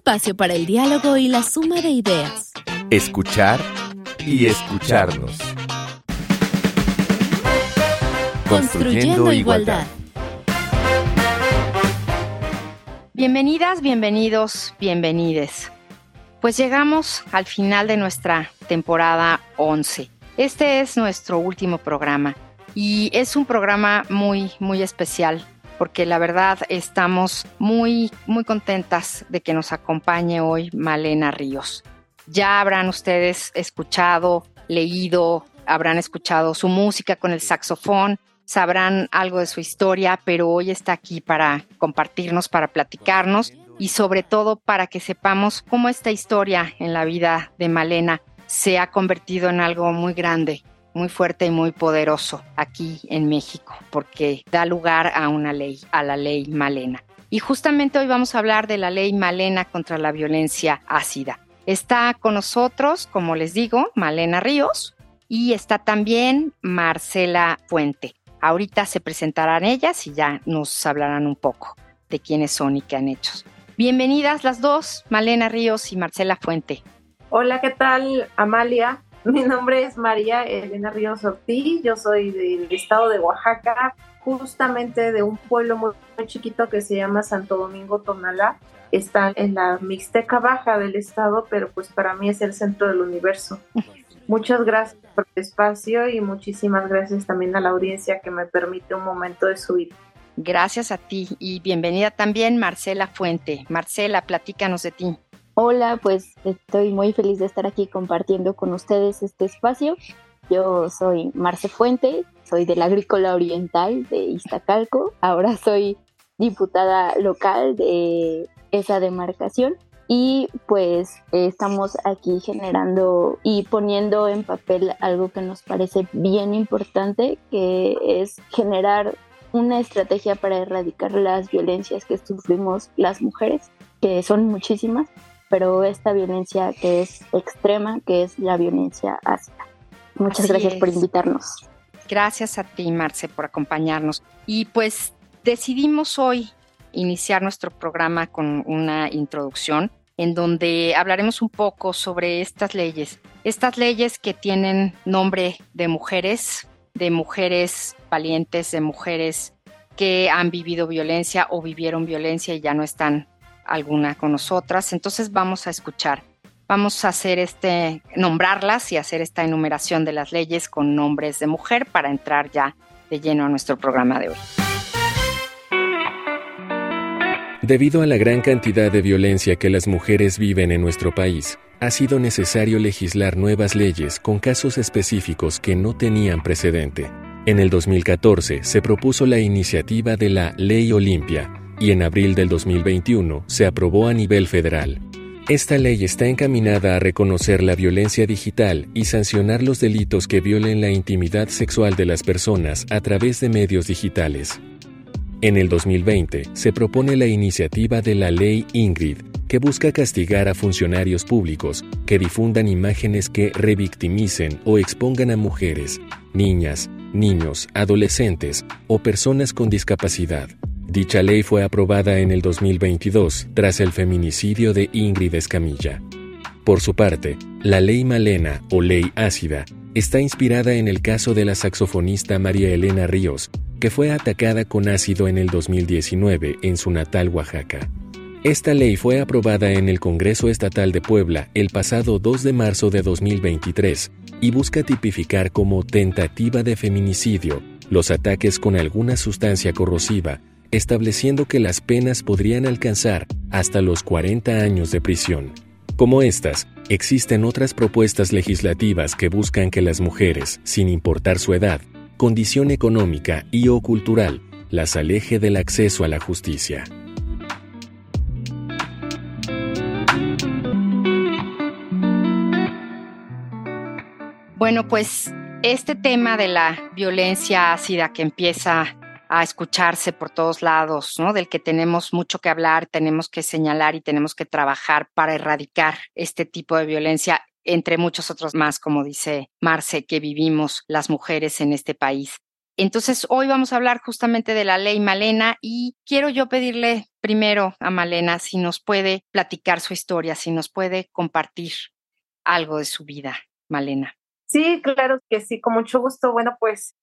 espacio para el diálogo y la suma de ideas. Escuchar y escucharnos. Construyendo igualdad. Bienvenidas, bienvenidos, bienvenides. Pues llegamos al final de nuestra temporada 11. Este es nuestro último programa y es un programa muy, muy especial porque la verdad estamos muy, muy contentas de que nos acompañe hoy Malena Ríos. Ya habrán ustedes escuchado, leído, habrán escuchado su música con el saxofón, sabrán algo de su historia, pero hoy está aquí para compartirnos, para platicarnos y sobre todo para que sepamos cómo esta historia en la vida de Malena se ha convertido en algo muy grande, muy fuerte y muy poderoso aquí en México, porque da lugar a una ley, a la ley Malena. Y justamente hoy vamos a hablar de la ley Malena contra la violencia ácida. Está con nosotros, como les digo, Malena Ríos y está también Marcela Fuente. Ahorita se presentarán ellas y ya nos hablarán un poco de quiénes son y qué han hecho. Bienvenidas las dos, Malena Ríos y Marcela Fuente. Hola, ¿qué tal, Amalia? Mi nombre es María Elena Ríos Ortiz, yo soy del estado de Oaxaca, justamente de un pueblo muy, chiquito que se llama Santo Domingo Tonalá. Está en la Mixteca Baja del estado, pero pues para mí es el centro del universo. Muchas gracias por el espacio y muchísimas gracias también a la audiencia que me permite un momento de subir. Gracias a ti y bienvenida también Marcela Fuente. Marcela, platícanos de ti. Hola, pues estoy muy feliz de estar aquí compartiendo con ustedes este espacio. Yo soy Marce Fuente, soy del Agrícola Oriental de Iztacalco, ahora soy diputada local de esa demarcación. Y pues estamos aquí generando y poniendo en papel algo que nos parece bien importante, que es generar una estrategia para erradicar las violencias que sufrimos las mujeres, que son muchísimas, pero esta violencia que es extrema, que es la violencia ácida. Muchas gracias por invitarnos. Gracias a ti, Marce, por acompañarnos. Y pues decidimos hoy iniciar nuestro programa con una introducción en donde hablaremos un poco sobre estas leyes. Estas leyes que tienen nombre de mujeres, de mujeres valientes, de mujeres que han vivido violencia o vivieron violencia y ya no están alguna con nosotras. Entonces vamos a escuchar. Vamos a hacer este, nombrarlas y hacer esta enumeración de las leyes con nombres de mujer para entrar ya de lleno a nuestro programa de hoy. Debido a la gran cantidad de violencia que las mujeres viven en nuestro país, ha sido necesario legislar nuevas leyes con casos específicos que no tenían precedente. En el 2014 se propuso la iniciativa de la Ley Olimpia, y en abril del 2021 se aprobó a nivel federal. Esta ley está encaminada a reconocer la violencia digital y sancionar los delitos que violen la intimidad sexual de las personas a través de medios digitales. En el 2020 se propone la iniciativa de la Ley Ingrid, que busca castigar a funcionarios públicos que difundan imágenes que revictimicen o expongan a mujeres, niñas, niños, adolescentes o personas con discapacidad. Dicha ley fue aprobada en el 2022 tras el feminicidio de Ingrid Escamilla. Por su parte, la ley Malena o ley ácida está inspirada en el caso de la saxofonista María Elena Ríos, que fue atacada con ácido en el 2019 en su natal Oaxaca. Esta ley fue aprobada en el Congreso Estatal de Puebla el pasado 2 de marzo de 2023 y busca tipificar como tentativa de feminicidio los ataques con alguna sustancia corrosiva estableciendo que las penas podrían alcanzar hasta los 40 años de prisión. Como estas, existen otras propuestas legislativas que buscan que las mujeres, sin importar su edad, condición económica y o cultural, las aleje del acceso a la justicia. Bueno, pues este tema de la violencia ácida que empieza a escucharse por todos lados, ¿no? Del que tenemos mucho que hablar, tenemos que señalar y tenemos que trabajar para erradicar este tipo de violencia, entre muchos otros más, como dice Marce, que vivimos las mujeres en este país. Entonces, hoy vamos a hablar justamente de la ley Malena y quiero yo pedirle primero a Malena si nos puede platicar su historia, si nos puede compartir algo de su vida, Malena. Sí, claro que sí, con mucho gusto. Bueno, pues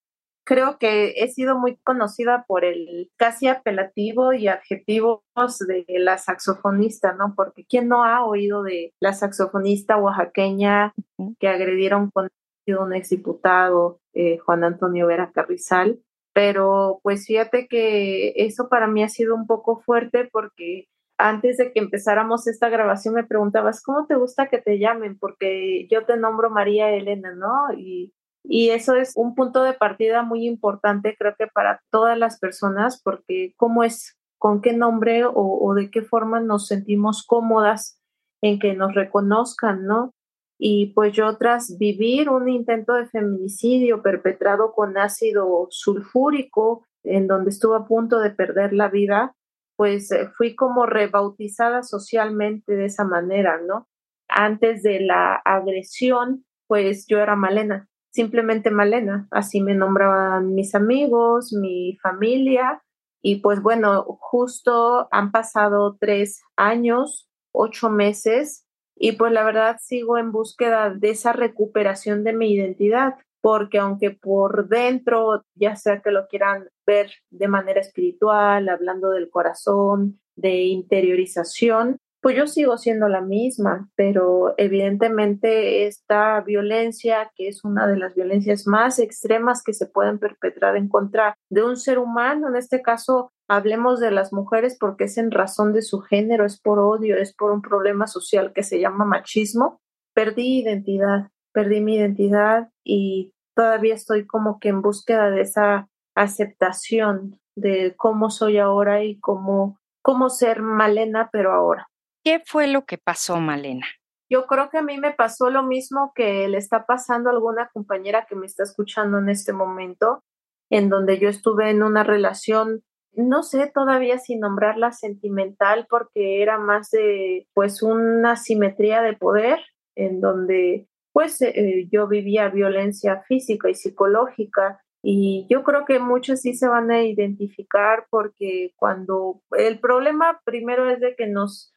creo que he sido muy conocida por el casi apelativo y adjetivos de la saxofonista, ¿no? Porque ¿quién no ha oído de la saxofonista oaxaqueña que agredieron con un exdiputado, eh, Juan Antonio Vera Carrizal? Pero pues fíjate que eso para mí ha sido un poco fuerte porque antes de que empezáramos esta grabación me preguntabas, ¿cómo te gusta que te llamen? Porque yo te nombro María Elena, ¿no? Y y eso es un punto de partida muy importante, creo que para todas las personas, porque cómo es, con qué nombre o, de qué forma nos sentimos cómodas en que nos reconozcan, ¿no? Y pues yo tras vivir un intento de feminicidio perpetrado con ácido sulfúrico, en donde estuve a punto de perder la vida, pues eh, fui como rebautizada socialmente de esa manera, ¿no? Antes de la agresión, pues yo era Malena, simplemente Malena, así me nombraban mis amigos, mi familia, y pues bueno, justo han pasado tres años, ocho meses, y pues la verdad sigo en búsqueda de esa recuperación de mi identidad, porque aunque por dentro, ya sea que lo quieran ver de manera espiritual, hablando del corazón, de interiorización, pues yo sigo siendo la misma, pero evidentemente esta violencia, que es una de las violencias más extremas que se pueden perpetrar en contra de un ser humano, en este caso hablemos de las mujeres porque es en razón de su género, es por odio, es por un problema social que se llama machismo, perdí identidad, perdí mi identidad y todavía estoy como que en búsqueda de esa aceptación de cómo soy ahora y cómo, cómo ser Malena, pero ahora. ¿Qué fue lo que pasó, Malena? Yo creo que a mí me pasó lo mismo que le está pasando alguna compañera que me está escuchando en este momento, en donde yo estuve en una relación, no sé todavía si nombrarla sentimental, porque era más de pues una simetría de poder, en donde pues eh, yo vivía violencia física y psicológica. Y yo creo que muchos sí se van a identificar porque cuando el problema primero es de que nos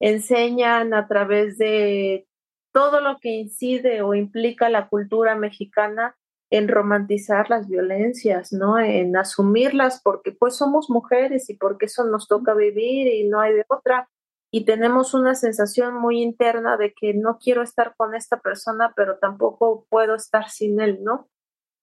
enseñan a través de todo lo que incide o implica la cultura mexicana en romantizar las violencias, ¿no? En asumirlas porque pues somos mujeres y porque eso nos toca vivir y no hay de otra. Y tenemos una sensación muy interna de que no quiero estar con esta persona, pero tampoco puedo estar sin él, ¿no?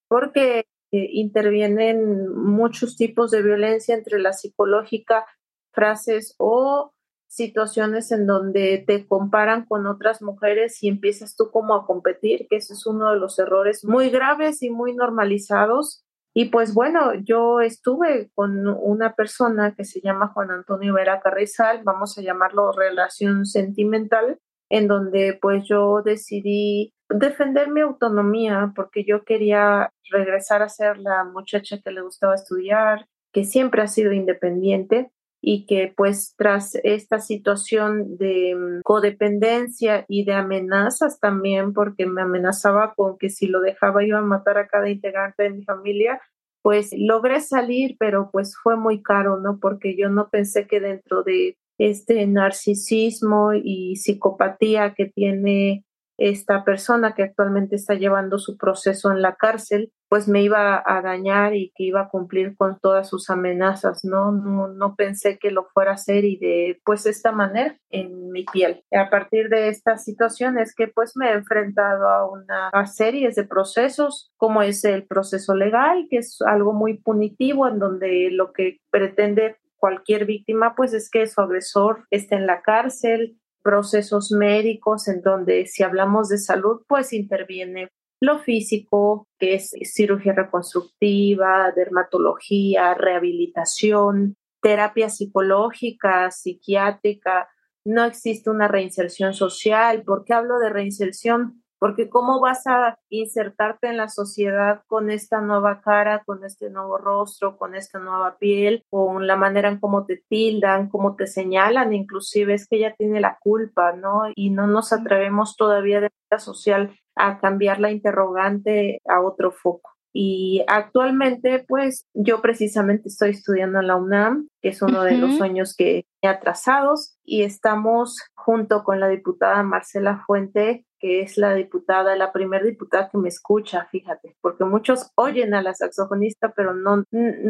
Porque eh, intervienen muchos tipos de violencia entre la psicológica, frases o situaciones en donde te comparan con otras mujeres y empiezas tú como a competir, que ese es uno de los errores muy graves y muy normalizados. Y pues bueno, yo estuve con una persona que se llama Juan Antonio Vera Carrizal, vamos a llamarlo relación sentimental, en donde pues yo decidí defender mi autonomía porque yo quería regresar a ser la muchacha que le gustaba estudiar, que siempre ha sido independiente y que pues tras esta situación de mm, codependencia y de amenazas también, porque me amenazaba con que si lo dejaba iba a matar a cada integrante de mi familia, pues logré salir, pero pues fue muy caro, ¿no? Porque yo no pensé que dentro de este narcisismo y psicopatía que tiene esta persona que actualmente está llevando su proceso en la cárcel, pues me iba a dañar y que iba a cumplir con todas sus amenazas, ¿no? No, no pensé que lo fuera a hacer y de pues esta manera en mi piel. A partir de esta situación es que pues me he enfrentado a una a series de procesos, como es el proceso legal, que es algo muy punitivo, en donde lo que pretende cualquier víctima pues es que su agresor esté en la cárcel, procesos médicos en donde si hablamos de salud, pues interviene lo físico, que es cirugía reconstructiva, dermatología, rehabilitación, terapia psicológica, psiquiátrica. No existe una reinserción social. ¿Por qué hablo de reinserción? Porque cómo vas a insertarte en la sociedad con esta nueva cara, con este nuevo rostro, con esta nueva piel, con la manera en cómo te tildan, cómo te señalan, inclusive es que ella tiene la culpa, ¿no? Y no nos atrevemos todavía de manera social a cambiar la interrogante a otro foco. Y actualmente, pues yo precisamente estoy estudiando en la UNAM, que es uno de los sueños que he atrasados, y estamos junto con la diputada Marcela Fuente, que es la diputada, la primera diputada que me escucha, fíjate, porque muchos oyen a la saxofonista, pero no,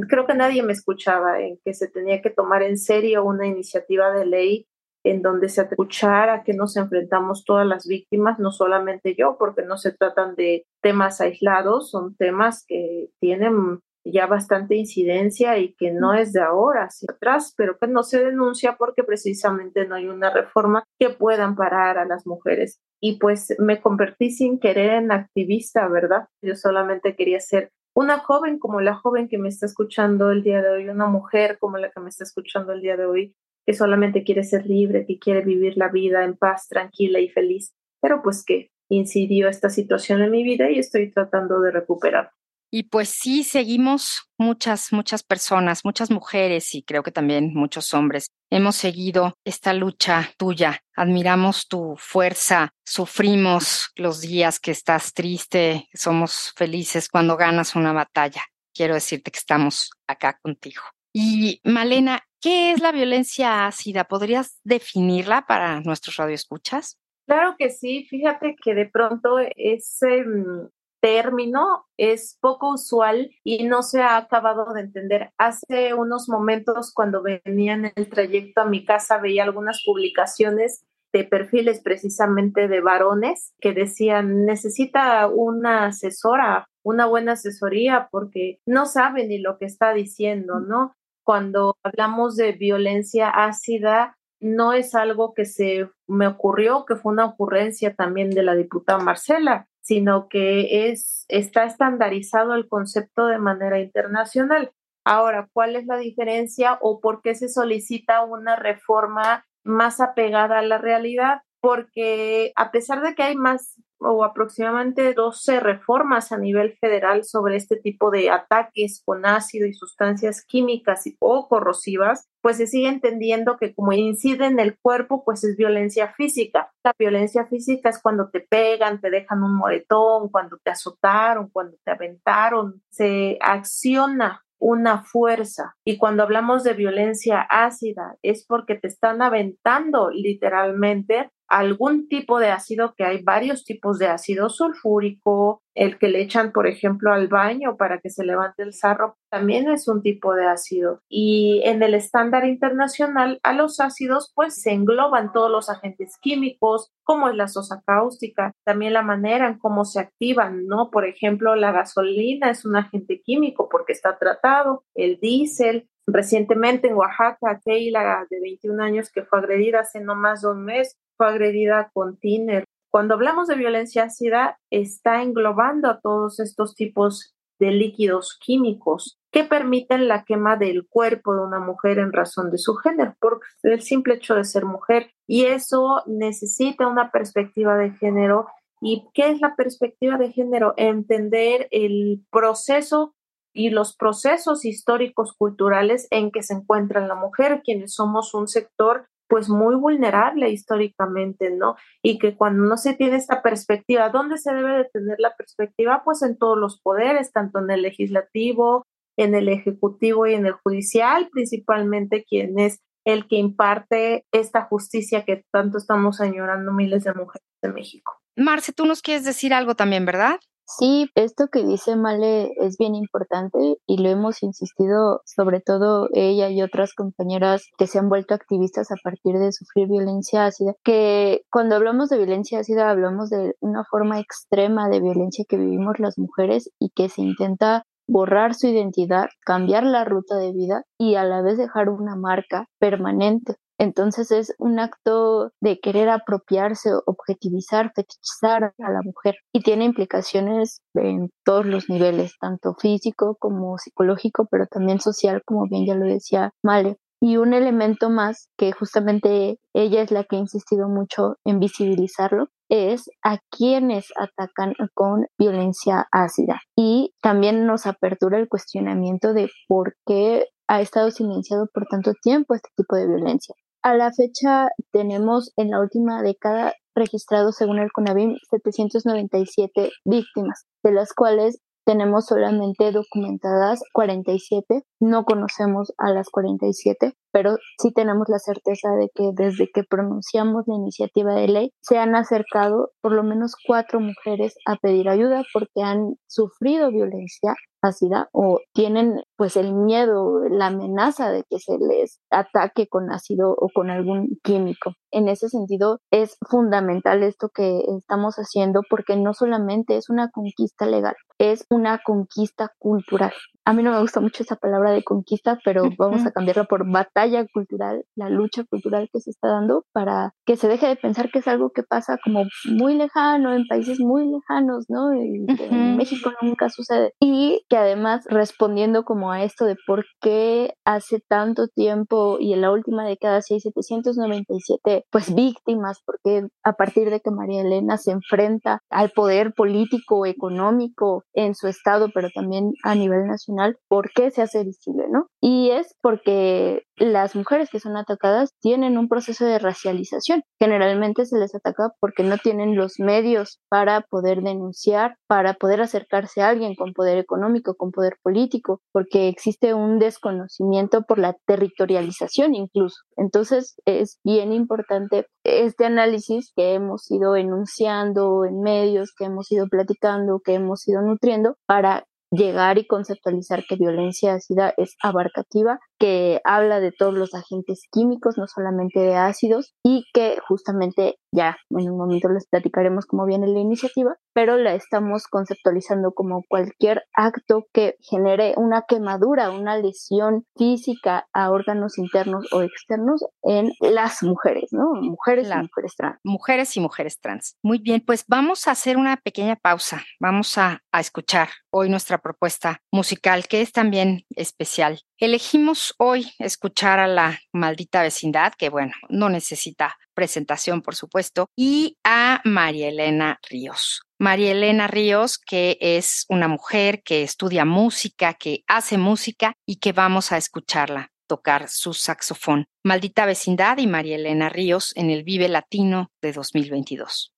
creo que nadie me escuchaba en que se tenía que tomar en serio una iniciativa de ley en donde se escuchara que nos enfrentamos todas las víctimas, no solamente yo, porque no se tratan de temas aislados, son temas que tienen ya bastante incidencia y que no es de ahora hacia atrás, pero que no se denuncia porque precisamente no hay una reforma que pueda amparar a las mujeres. Y pues me convertí sin querer en activista, ¿verdad? Yo solamente quería ser una joven como la joven que me está escuchando el día de hoy, una mujer como la que me está escuchando el día de hoy, que solamente quiere ser libre, que quiere vivir la vida en paz, tranquila y feliz, pero pues que incidió esta situación en mi vida y estoy tratando de recuperar. Y pues sí, seguimos muchas, muchas personas, muchas mujeres y creo que también muchos hombres. Hemos seguido esta lucha tuya. Admiramos tu fuerza. Sufrimos los días que estás triste. Somos felices cuando ganas una batalla. Quiero decirte que estamos acá contigo. Y Malena, ¿qué es la violencia ácida? ¿Podrías definirla para nuestros radioescuchas? Claro que sí, fíjate que de pronto ese mm, término es poco usual y no se ha acabado de entender. Hace unos momentos cuando venía en el trayecto a mi casa veía algunas publicaciones de perfiles precisamente de varones que decían necesita una asesora, una buena asesoría porque no sabe ni lo que está diciendo, ¿no? cuando hablamos de violencia ácida, no es algo que se me ocurrió, que fue una ocurrencia también de la diputada Marcela, sino que es, está estandarizado el concepto de manera internacional. Ahora, ¿cuál es la diferencia o por qué se solicita una reforma más apegada a la realidad? Porque a pesar de que hay más o aproximadamente 12 reformas a nivel federal sobre este tipo de ataques con ácido y sustancias químicas o corrosivas, pues se sigue entendiendo que como incide en el cuerpo, pues es violencia física. La violencia física es cuando te pegan, te dejan un moretón, cuando te azotaron, cuando te aventaron, se acciona una fuerza. Y cuando hablamos de violencia ácida, es porque te están aventando literalmente algún tipo de ácido, que hay varios tipos de ácido sulfúrico, el que le echan, por ejemplo, al baño para que se levante el sarro, también es un tipo de ácido. Y en el estándar internacional, a los ácidos, pues se engloban todos los agentes químicos, como es la sosa cáustica, también la manera en cómo se activan, ¿no? Por ejemplo, la gasolina es un agente químico porque está tratado, el diésel, Recientemente en Oaxaca, Keila, de 21 años, que fue agredida hace no más de un mes, fue agredida con tiner. Cuando hablamos de violencia ácida, está englobando a todos estos tipos de líquidos químicos que permiten la quema del cuerpo de una mujer en razón de su género, por el simple hecho de ser mujer. Y eso necesita una perspectiva de género. ¿Y qué es la perspectiva de género? Entender el proceso y los procesos históricos culturales en que se encuentra la mujer, quienes somos un sector pues muy vulnerable históricamente, ¿no? Y que cuando no se tiene esta perspectiva, ¿dónde se debe de tener la perspectiva? Pues en todos los poderes, tanto en el legislativo, en el ejecutivo y en el judicial, principalmente quien es el que imparte esta justicia que tanto estamos añorando miles de mujeres de México. Marce, tú nos quieres decir algo también, ¿verdad? Sí, esto que dice Male es bien importante y lo hemos insistido, sobre todo ella y otras compañeras que se han vuelto activistas a partir de sufrir violencia ácida, que cuando hablamos de violencia ácida hablamos de una forma extrema de violencia que vivimos las mujeres y que se intenta borrar su identidad, cambiar la ruta de vida y a la vez dejar una marca permanente. Entonces es un acto de querer apropiarse, objetivizar, fetichizar a la mujer y tiene implicaciones en todos los niveles, tanto físico como psicológico, pero también social, como bien ya lo decía Male. Y un elemento más que justamente ella es la que ha insistido mucho en visibilizarlo es a quienes atacan con violencia ácida. Y también nos apertura el cuestionamiento de por qué ha estado silenciado por tanto tiempo este tipo de violencia. A la fecha tenemos en la última década registrados según el CONAVIM 797 víctimas, de las cuales tenemos solamente documentadas 47, no conocemos a las 47, pero sí tenemos la certeza de que desde que pronunciamos la iniciativa de ley se han acercado por lo menos cuatro mujeres a pedir ayuda porque han sufrido violencia ácida o tienen pues el miedo, la amenaza de que se les ataque con ácido o con algún químico. En ese sentido es fundamental esto que estamos haciendo porque no solamente es una conquista legal, es una conquista cultural. A mí no me gusta mucho esa palabra de conquista, pero vamos a cambiarla por batalla cultural, la lucha cultural que se está dando para que se deje de pensar que es algo que pasa como muy lejano, en países muy lejanos, ¿no? Y En México nunca sucede. Y que además respondiendo como a esto de por qué hace tanto tiempo y en la última década sí hay 797 pues víctimas, porque a partir de que María Elena se enfrenta al poder político, económico en su estado, pero también a nivel nacional, ¿por qué se hace visible, no? Y es porque las mujeres que son atacadas tienen un proceso de racialización. Generalmente se les ataca porque no tienen los medios para poder denunciar, para poder acercarse a alguien con poder económico, con poder político, porque existe un desconocimiento por la territorialización incluso. Entonces es bien importante este análisis que hemos ido enunciando en medios, que hemos ido platicando, que hemos ido nutriendo para llegar y conceptualizar que violencia ácida es abarcativa, que habla de todos los agentes químicos, no solamente de ácidos, y que justamente ya en un momento les platicaremos cómo viene la iniciativa, pero la estamos conceptualizando como cualquier acto que genere una quemadura, una lesión física a órganos internos o externos en las mujeres, ¿no? Mujeres y mujeres trans. Mujeres y mujeres trans. Muy bien, pues vamos a hacer una pequeña pausa. Vamos a, a escuchar hoy nuestra propuesta musical, que es también especial. Elegimos hoy escuchar a la maldita vecindad, que bueno, no necesita presentación, por supuesto, y a María Elena Ríos. María Elena Ríos, que es una mujer que estudia música, que hace música y que vamos a escucharla tocar su saxofón. Maldita vecindad y María Elena Ríos en el Vive Latino de 2022.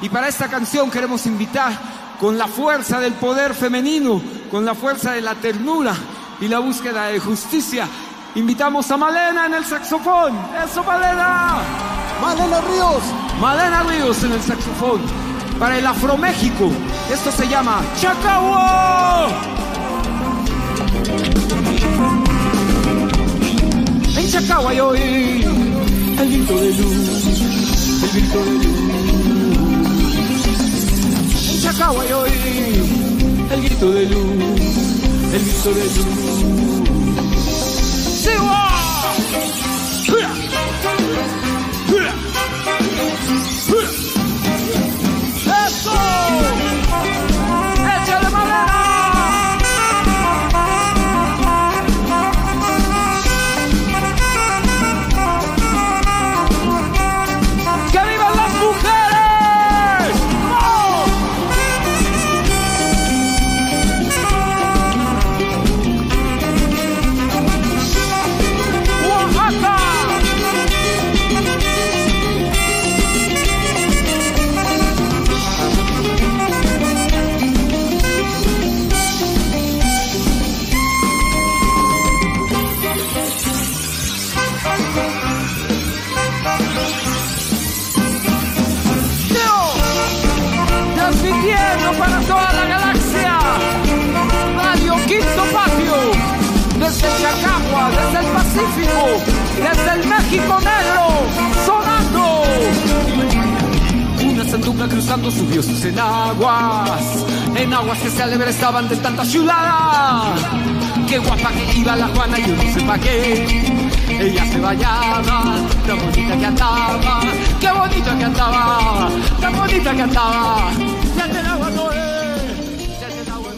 Y para esta canción queremos invitar con la fuerza del poder femenino, con la fuerza de la ternura y la búsqueda de justicia. Invitamos a Malena en el saxofón. ¡Eso, Malena! Malena Ríos. Malena Ríos en el saxofón. Para el Afro México, esto se llama Chacagua. En Chacagua yo oí el grito de luz, el grito de luz. En Chacagua yo oí el grito de luz, el grito de luz. ¡Siwa! Subió sus enaguas, en aguas que se alegra estaban de tanta chulada. Qué guapa que iba la Juana, yo no sé pa' qué. Ella se bañaba, tan bonita que andaba, qué bonita que andaba, tan bonita que andaba.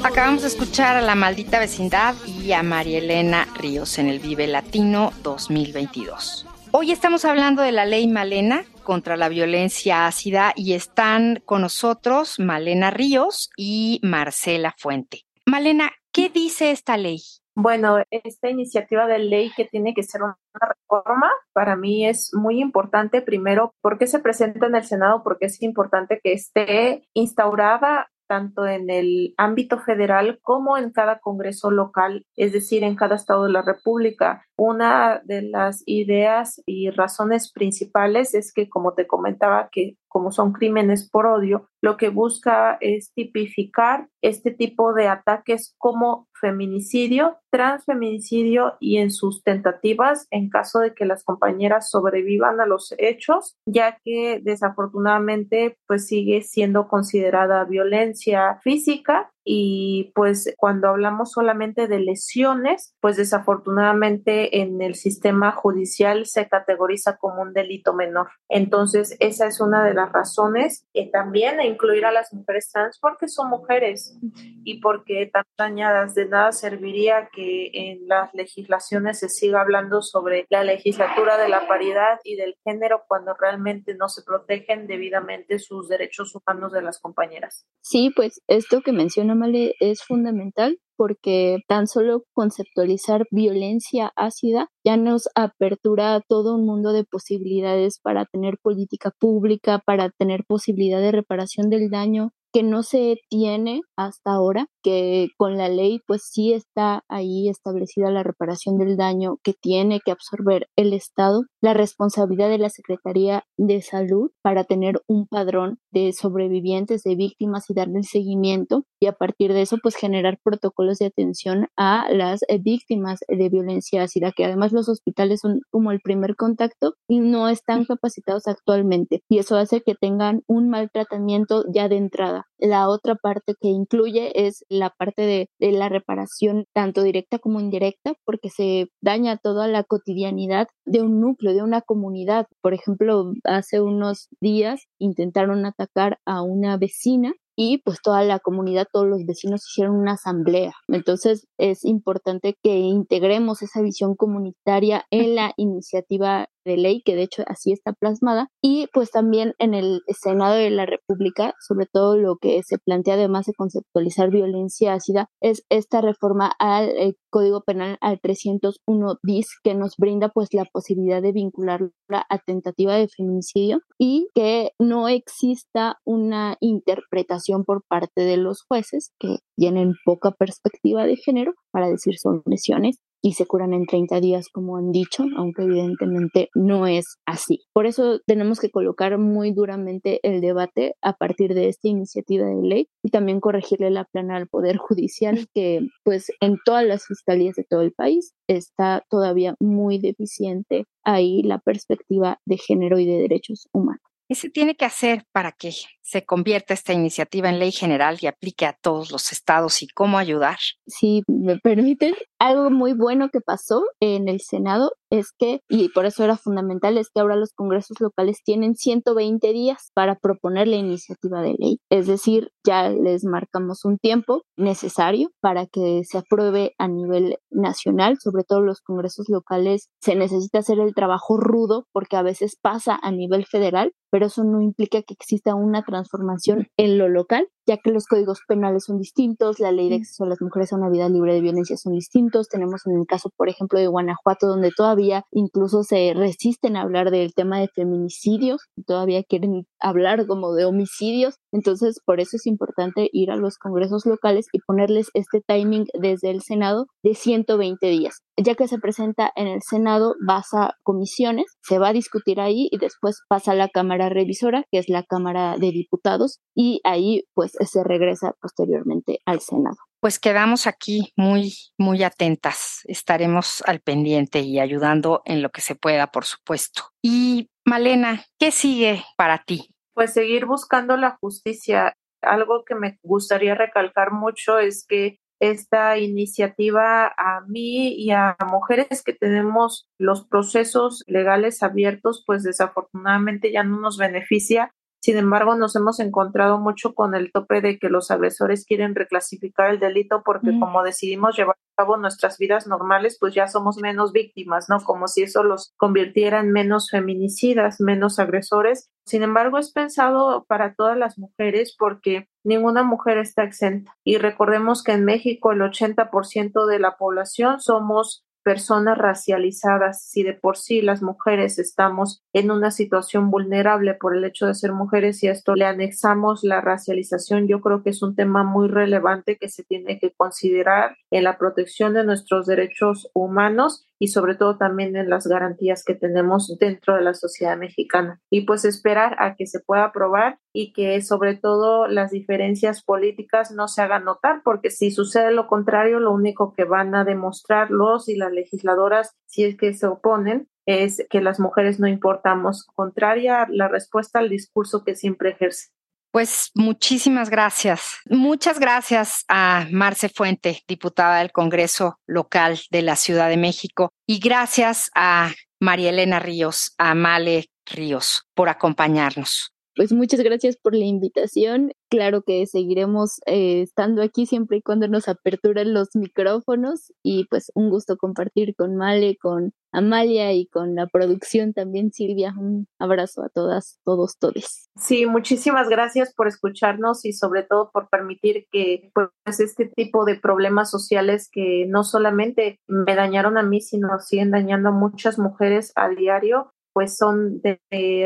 La Acabamos de escuchar a la maldita vecindad y a María Elena Ríos en el Vive Latino 2022. Hoy estamos hablando de la ley Malena contra la violencia ácida y están con nosotros Malena Ríos y Marcela Fuente. Malena, ¿qué dice esta ley? Bueno, esta iniciativa de ley que tiene que ser una reforma, para mí es muy importante, primero, porque se presenta en el Senado, porque es importante que esté instaurada tanto en el ámbito federal como en cada Congreso local, es decir, en cada estado de la República. Una de las ideas y razones principales es que, como te comentaba, que como son crímenes por odio, lo que busca es tipificar este tipo de ataques como feminicidio, transfeminicidio y en sus tentativas en caso de que las compañeras sobrevivan a los hechos, ya que desafortunadamente pues sigue siendo considerada violencia física y pues cuando hablamos solamente de lesiones, pues desafortunadamente en el sistema judicial se categoriza como un delito menor. Entonces, esa es una de las razones y también incluir a las mujeres trans porque son mujeres y porque están dañadas. De nada serviría que en las legislaciones se siga hablando sobre la legislatura de la paridad y del género cuando realmente no se protegen debidamente sus derechos humanos de las compañeras. Sí, pues esto que menciona es fundamental porque tan solo conceptualizar violencia ácida ya nos apertura a todo un mundo de posibilidades para tener política pública, para tener posibilidad de reparación del daño que no se tiene hasta ahora, que con la ley pues sí está ahí establecida la reparación del daño que tiene que absorber el Estado, la responsabilidad de la Secretaría de Salud para tener un padrón de sobrevivientes, de víctimas y darle el seguimiento y a partir de eso pues generar protocolos de atención a las eh, víctimas de violencia ácida, que además los hospitales son como el primer contacto y no están capacitados actualmente y eso hace que tengan un mal tratamiento ya de entrada. La otra parte que incluye es la parte de, de la reparación tanto directa como indirecta porque se daña toda la cotidianidad de un núcleo, de una comunidad. Por ejemplo, hace unos días intentaron atacar a una vecina y pues toda la comunidad, todos los vecinos hicieron una asamblea. Entonces es importante que integremos esa visión comunitaria en la iniciativa de ley, que de hecho así está plasmada, y pues también en el Senado de la República, sobre todo lo que se plantea además de conceptualizar violencia ácida, es esta reforma al eh, Código Penal al 301 bis que nos brinda pues la posibilidad de vincular a tentativa de feminicidio y que no exista una interpretación por parte de los jueces que tienen poca perspectiva de género para decir son lesiones y se curan en 30 días, como han dicho, aunque evidentemente no es así. Por eso tenemos que colocar muy duramente el debate a partir de esta iniciativa de ley y también corregirle la plana al Poder Judicial, que pues en todas las fiscalías de todo el país está todavía muy deficiente ahí la perspectiva de género y de derechos humanos. ¿Qué se tiene que hacer para que se convierta esta iniciativa en ley general y aplique a todos los estados y cómo ayudar? Si me permiten, algo muy bueno que pasó en el Senado es que, y por eso era fundamental, es que ahora los congresos locales tienen 120 días para proponer la iniciativa de ley. Es decir, ya les marcamos un tiempo necesario para que se apruebe a nivel nacional, sobre todo los congresos locales. Se necesita hacer el trabajo rudo porque a veces pasa a nivel federal, pero eso no implica que exista una transformación en lo local, ya que los códigos penales son distintos, la ley de acceso a las mujeres a una vida libre de violencia son distintos. Tenemos en el caso, por ejemplo, de Guanajuato, donde todavía incluso se resisten a hablar del tema de feminicidios, todavía quieren hablar como de homicidios. Entonces, por eso es importante ir a los congresos locales y ponerles este timing desde el Senado de 120 días. Ya que se presenta en el Senado, pasa a comisiones, se va a discutir ahí y después pasa a la Cámara Revisora, que es la Cámara de Diputados, y ahí pues se regresa posteriormente al Senado. Pues quedamos aquí muy, muy atentas. Estaremos al pendiente y ayudando en lo que se pueda, por supuesto. Y Malena, ¿qué sigue para ti? Pues seguir buscando la justicia. Algo que me gustaría recalcar mucho es que esta iniciativa a mí y a mujeres que tenemos los procesos legales abiertos, pues desafortunadamente ya no nos beneficia sin embargo, nos hemos encontrado mucho con el tope de que los agresores quieren reclasificar el delito porque mm. como decidimos llevar a cabo nuestras vidas normales, pues ya somos menos víctimas, ¿no? Como si eso los convirtiera en menos feminicidas, menos agresores. Sin embargo, es pensado para todas las mujeres porque ninguna mujer está exenta. Y recordemos que en México el 80% de la población somos personas racializadas. Si de por sí las mujeres estamos en una situación vulnerable por el hecho de ser mujeres y a esto le anexamos la racialización, yo creo que es un tema muy relevante que se tiene que considerar en la protección de nuestros derechos humanos y sobre todo también en las garantías que tenemos dentro de la sociedad mexicana. Y pues esperar a que se pueda aprobar y que sobre todo las diferencias políticas no se hagan notar, porque si sucede lo contrario, lo único que van a demostrar los y las legisladoras, si es que se oponen, es que las mujeres no importamos, contraria la respuesta al discurso que siempre ejerce. Pues muchísimas gracias. Muchas gracias a Marce Fuente, diputada del Congreso local de la Ciudad de México, y gracias a María Elena Ríos, a Male Ríos, por acompañarnos. Pues muchas gracias por la invitación. Claro que seguiremos eh, estando aquí siempre y cuando nos aperturen los micrófonos y pues un gusto compartir con Male, con Amalia y con la producción también, Silvia. Un abrazo a todas, todos, todes. Sí, muchísimas gracias por escucharnos y sobre todo por permitir que pues este tipo de problemas sociales que no solamente me dañaron a mí, sino siguen dañando a muchas mujeres a diario, pues son de,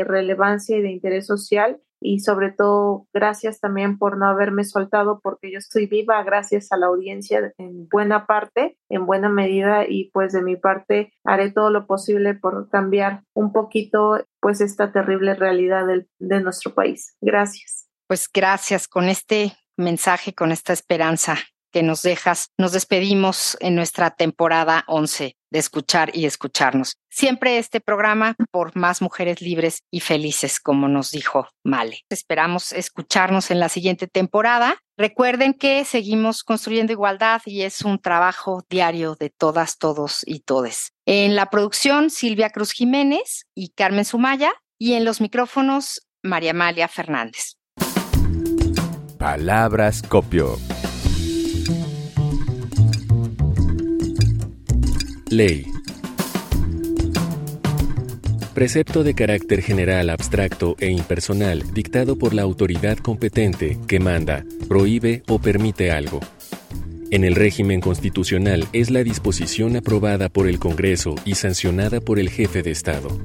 relevancia y de interés social y sobre todo gracias también por no haberme soltado porque yo estoy viva gracias a la audiencia en buena parte, en buena medida y pues de mi parte haré todo lo posible por cambiar un poquito pues esta terrible realidad de nuestro país. Gracias. Pues gracias con este mensaje, con esta esperanza que nos dejas. Nos despedimos en nuestra temporada 11 de escuchar y escucharnos. Siempre este programa por más mujeres libres y felices, como nos dijo Male. Esperamos escucharnos en la siguiente temporada. Recuerden que seguimos construyendo igualdad y es un trabajo diario de todas, todos y todes. En la producción, Silvia Cruz Jiménez y Carmen Sumaya y en los micrófonos, María Amalia Fernández. Palabras copio. Ley. Precepto de carácter general, abstracto e impersonal dictado por la autoridad competente que manda, prohíbe o permite algo. En el régimen constitucional es la disposición aprobada por el Congreso y sancionada por el jefe de Estado.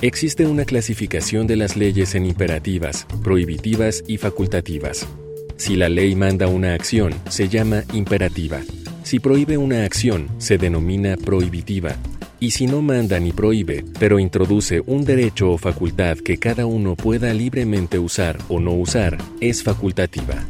Existe una clasificación de las leyes en imperativas, prohibitivas y facultativas. Si la ley manda una acción, se llama imperativa. Si prohíbe una acción, se denomina prohibitiva. Y si no manda ni prohíbe, pero introduce un derecho o facultad que cada uno pueda libremente usar o no usar, es facultativa.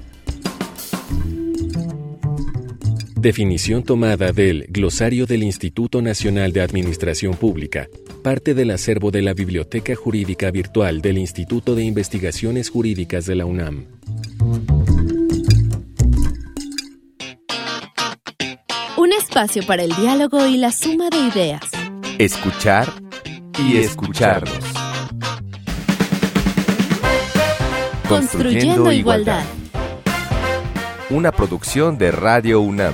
Definición tomada del Glosario del Instituto Nacional de Administración Pública, parte del acervo de la Biblioteca Jurídica Virtual del Instituto de Investigaciones Jurídicas de la UNAM. Espacio para el diálogo y la suma de ideas. Escuchar y escucharnos. Construyendo, igualdad. Una producción de Radio UNAM.